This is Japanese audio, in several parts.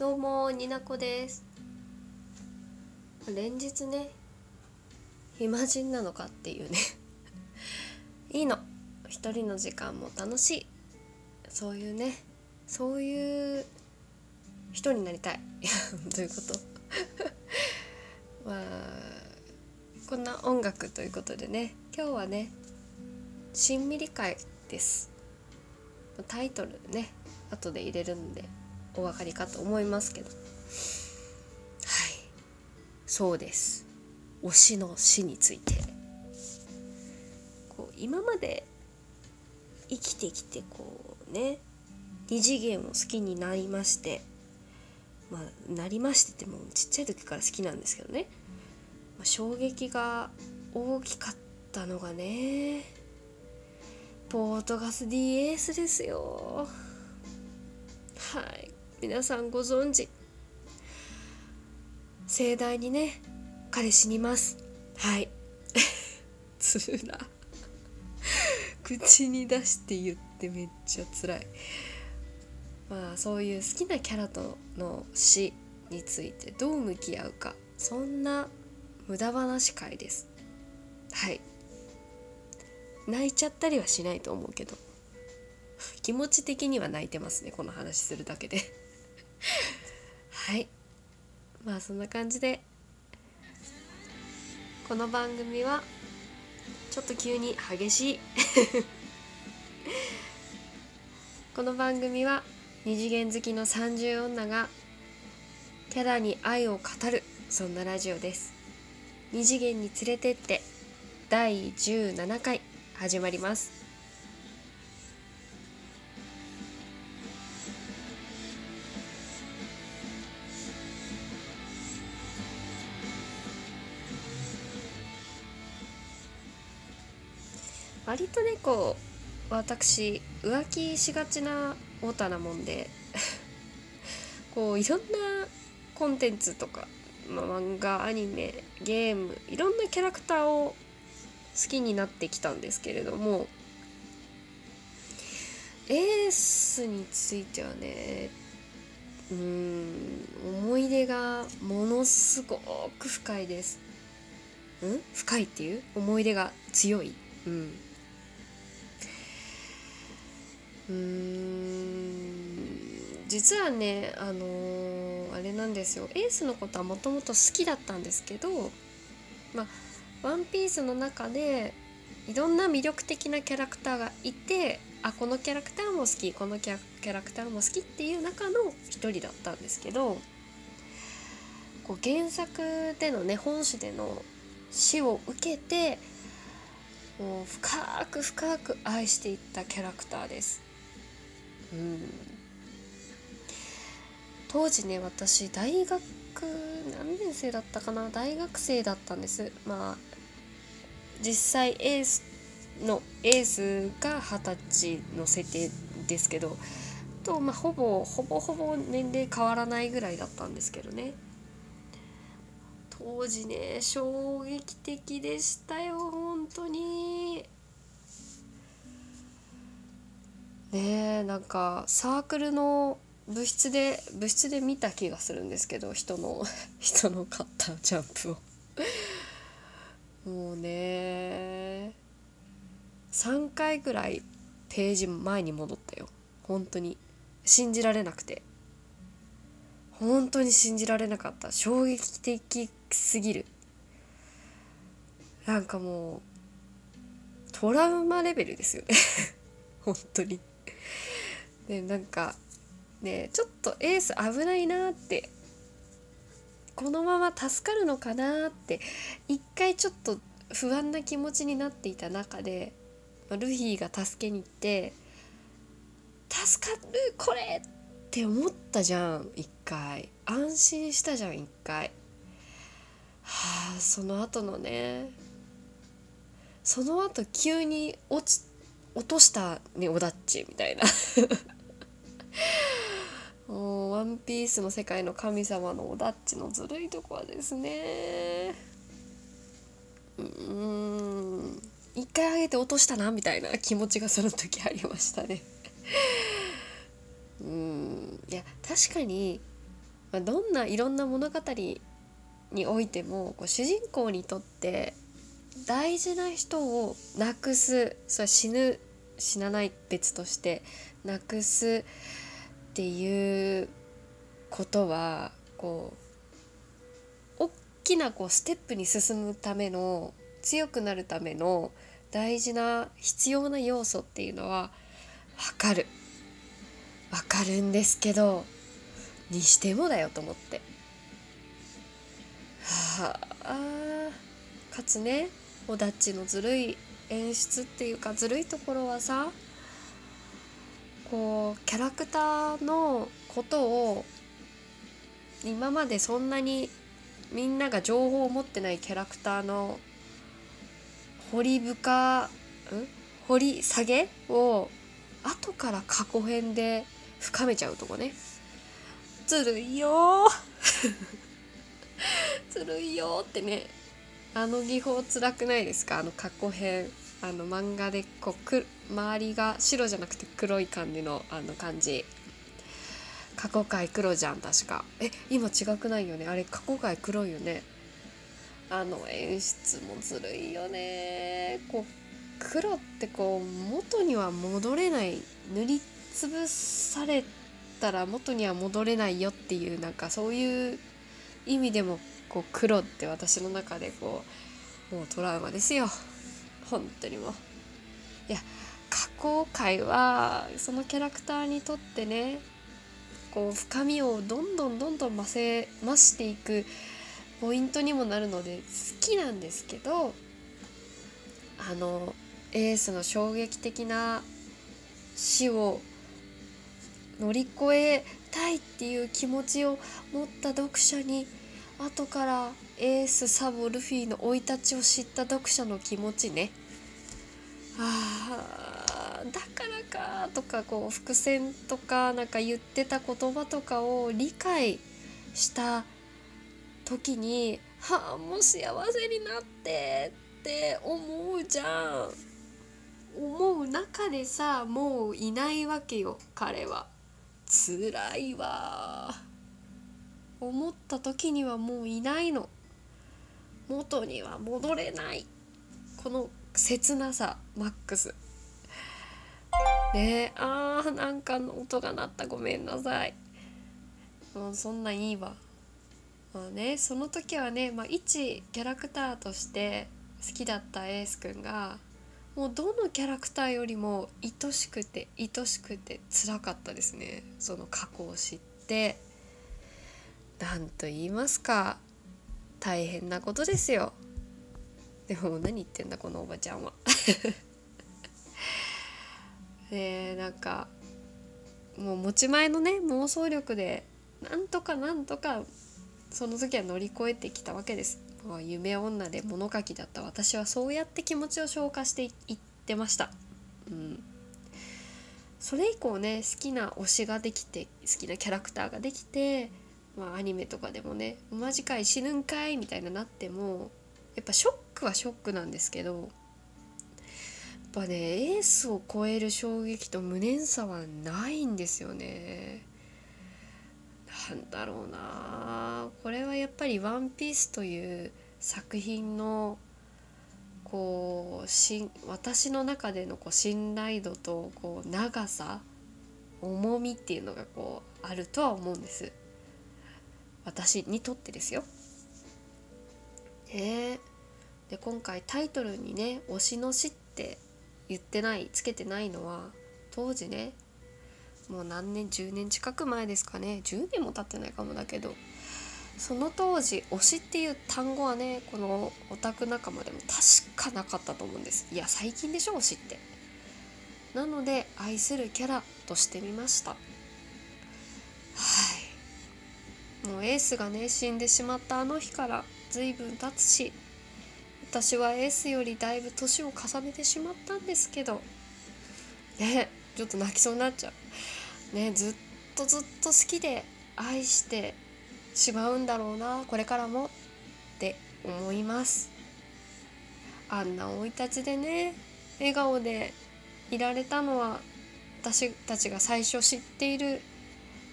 どうもになこです。連日ね暇人なのかっていうね。いいの。一人の時間も楽しい。そういうねそういう人になりたい。どういうこと？まあこんな音楽ということでね。今日はね「しんみり会」です。タイトルね後で入れるんで。お分かりかと思いますけど。はい。そうです。推しの死について。こう今まで生きてきてこうね二次元を好きになりましてまあなりましてってもうちっちゃい時から好きなんですけどね、まあ、衝撃が大きかったのがねポートガス DS ですよ。はい。皆さんご存知。盛大にね彼死にます。はい。つら口に出して言ってめっちゃ辛い。まあそういう好きなキャラとの死についてどう向き合うか。そんな無駄話会です。はい。泣いちゃったりはしないと思うけど。気持ち的には泣いてますねこの話するだけで。はい。まあそんな感じで。この番組はちょっと急に激しい。この番組は二次元好きの30女がキャラに愛を語るそんなラジオです。二次元に連れてって第17回始まります。割とねこう私浮気しがちなオタなもんで こういろんなコンテンツとか、まあ、漫画アニメゲームいろんなキャラクターを好きになってきたんですけれどもエースについてはねうん思い出がものすごく深いです。ん？深いっていう？思い出が強い。うんうん実はねあのー、あれなんですよエースのことはもともと好きだったんですけどまあ「ワンピースの中でいろんな魅力的なキャラクターがいてあこのキャラクターも好きこのキャラクターも好きっていう中の一人だったんですけどこう原作でのね本誌での死を受けてもう深く深く愛していったキャラクターです。うん、当時ね私大学何年生だったかな？大学生だったんです。まあ実際エースのエースが二十歳の設定ですけど。と、まあ、ほぼほぼほぼ年齢変わらないぐらいだったんですけどね。当時ね衝撃的でしたよ本当に。ねえなんかサークルの部室で部室で見た気がするんですけど人の 人の買ったジャンプを。もうね3回ぐらいページ前に戻ったよ。本当に信じられなくて。本当に信じられなかった。衝撃的すぎる。なんかもうトラウマレベルですよね。本当に。でなんかねちょっとエース危ないなってこのまま助かるのかなって一回ちょっと不安な気持ちになっていた中でルフィが助けに行って「助かるこれ!」って思ったじゃん一回安心したじゃん一回はあその後のねその後急に落ち落としたねオダッチみたいな もうワンピースの世界の神様のオダッチのずるいとこはですね。うん。一回上げて落としたなみたいな気持ちがその時ありましたね。うん。いや確かにまあ、どんないろんな物語においてもこう主人公にとって大事な人を亡くすそれ死ぬ死なない別として亡くすっていうことはこう大きなこうステップに進むための強くなるための大事な必要な要素っていうのは分かる分かるんですけどにしてもだよと思って。はあかつねオダッチのずるい演出っていうかずるいところはさこうキャラクターのことを今までそんなにみんなが情報を持ってないキャラクターの掘り深ん掘り下げを後から過去編で深めちゃうとこね。ずるいよ ずるいよってねあの技法辛くないですか？あの過去編。あの漫画でこうく周りが白じゃなくて黒い感じのあの感じ。過去回黒じゃん確か。え今違くないよね。あれ過去回黒いよね。あの演出もずるいよね。こう黒ってこう元には戻れない塗りつぶされたら元には戻れないよっていうなんかそういう意味でもこう黒って私の中でこうもうトラウマですよ。本当にもいや過去回はそのキャラクターにとってねこう深みをどんどんどんどん増せ増していくポイントにもなるので好きなんですけどあのエースの衝撃的な死を乗り越えたいっていう気持ちを持った読者に後からエースサボルフィの生い立ちを知った読者の気持ちね。あだからかとかこう伏線とかなんか言ってた言葉とかを理解した時にはあもう幸せになってって思うじゃん。思う中でさもういないわけよ彼は。辛いわ。思った時にはもういないの。元には戻れない。この切なさマックス。ねえあーなんかの音が鳴った。ごめんなさい。もうそんないいわ。まあねその時はね、まあ、一キャラクターとして好きだったエースくんがもうどのキャラクターよりも愛しくて愛しくて辛かったですね。その過去を知って。何と言いますか大変なことですよでも何言ってんだこのおばちゃんはで なんかもう持ち前のね妄想力でなんとかなんとかその時は乗り越えてきたわけです。もう夢女で物書きだった私はそうやって気持ちを消化していってました。うん、それ以降ね好きな推しができて好きなキャラクターができてまあ、アニメとかでもね「マジかい死ぬんかい」みたいななってもやっぱショックはショックなんですけどやっぱねエースを超える衝撃と無念さはないんですよね。なんだろうなこれはやっぱり「ワンピースという作品のこうし私の中でのこう信頼度とこう長さ重みっていうのがこうあるとは思うんです。私にとってですよ。ねで今回タイトルにね「推しの死」って言ってないつけてないのは当時ねもう何年10年近く前ですかね。10年も経ってないかもだけどその当時推しっていう単語はねこのオタク仲間でも確かなかったと思うんです。いや最近でしょ推しって。なので愛するキャラとしてみましたもうエースがね死んでしまったあの日から随分経つし私はエースよりだいぶ年を重ねてしまったんですけどねちょっと泣きそうになっちゃう。ねずっとずっと好きで愛してしまうんだろうなこれからもって思います。あんな生い立ちでね笑顔でいられたのは私たちが最初知っている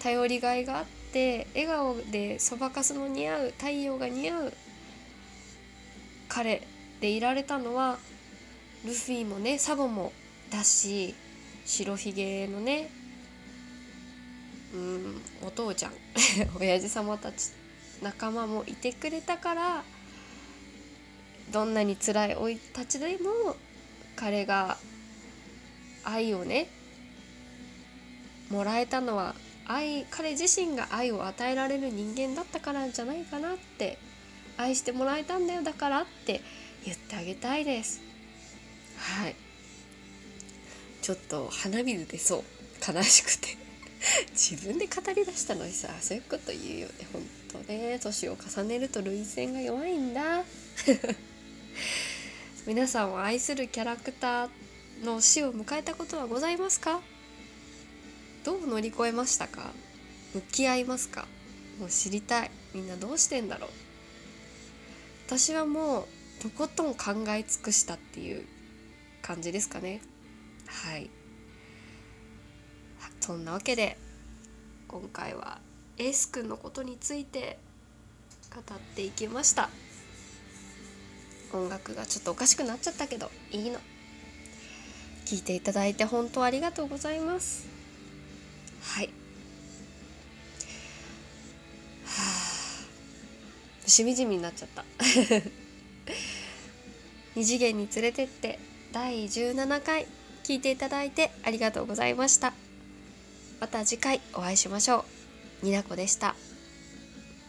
頼りがいがあってって笑顔でそばかすの似合う太陽が似合う彼でいられたのはルフィもねサボもだし白ひげのねうんお父ちゃん 親父様たち仲間もいてくれたからどんなに辛い生い立ちでも彼が愛をねもらえたのは愛彼自身が愛を与えられる人間だったからじゃないかなって愛してもらえたんだよだからって言ってあげたいです。はい。ちょっと鼻水出そう。悲しくて。自分で語りだしたのにさそういうこと言うよね。ほんとね。年を重ねると涙腺が弱いんだ。皆さんを愛するキャラクターの死を迎えたことはございますか？どう乗り越えましたか？向き合いますか？もう知りたい。みんなどうしてんだろう？私はもうとことん考え尽くしたっていう感じですかね。はい。そんなわけで今回はエース君のことについて語っていきました。音楽がちょっとおかしくなっちゃったけどいいの。聞いていただいて本当ありがとうございます。はい。はあ。しみじみになっちゃった。二次元に連れてって第17回聞いていただいてありがとうございました。また次回お会いしましょう。になこでした。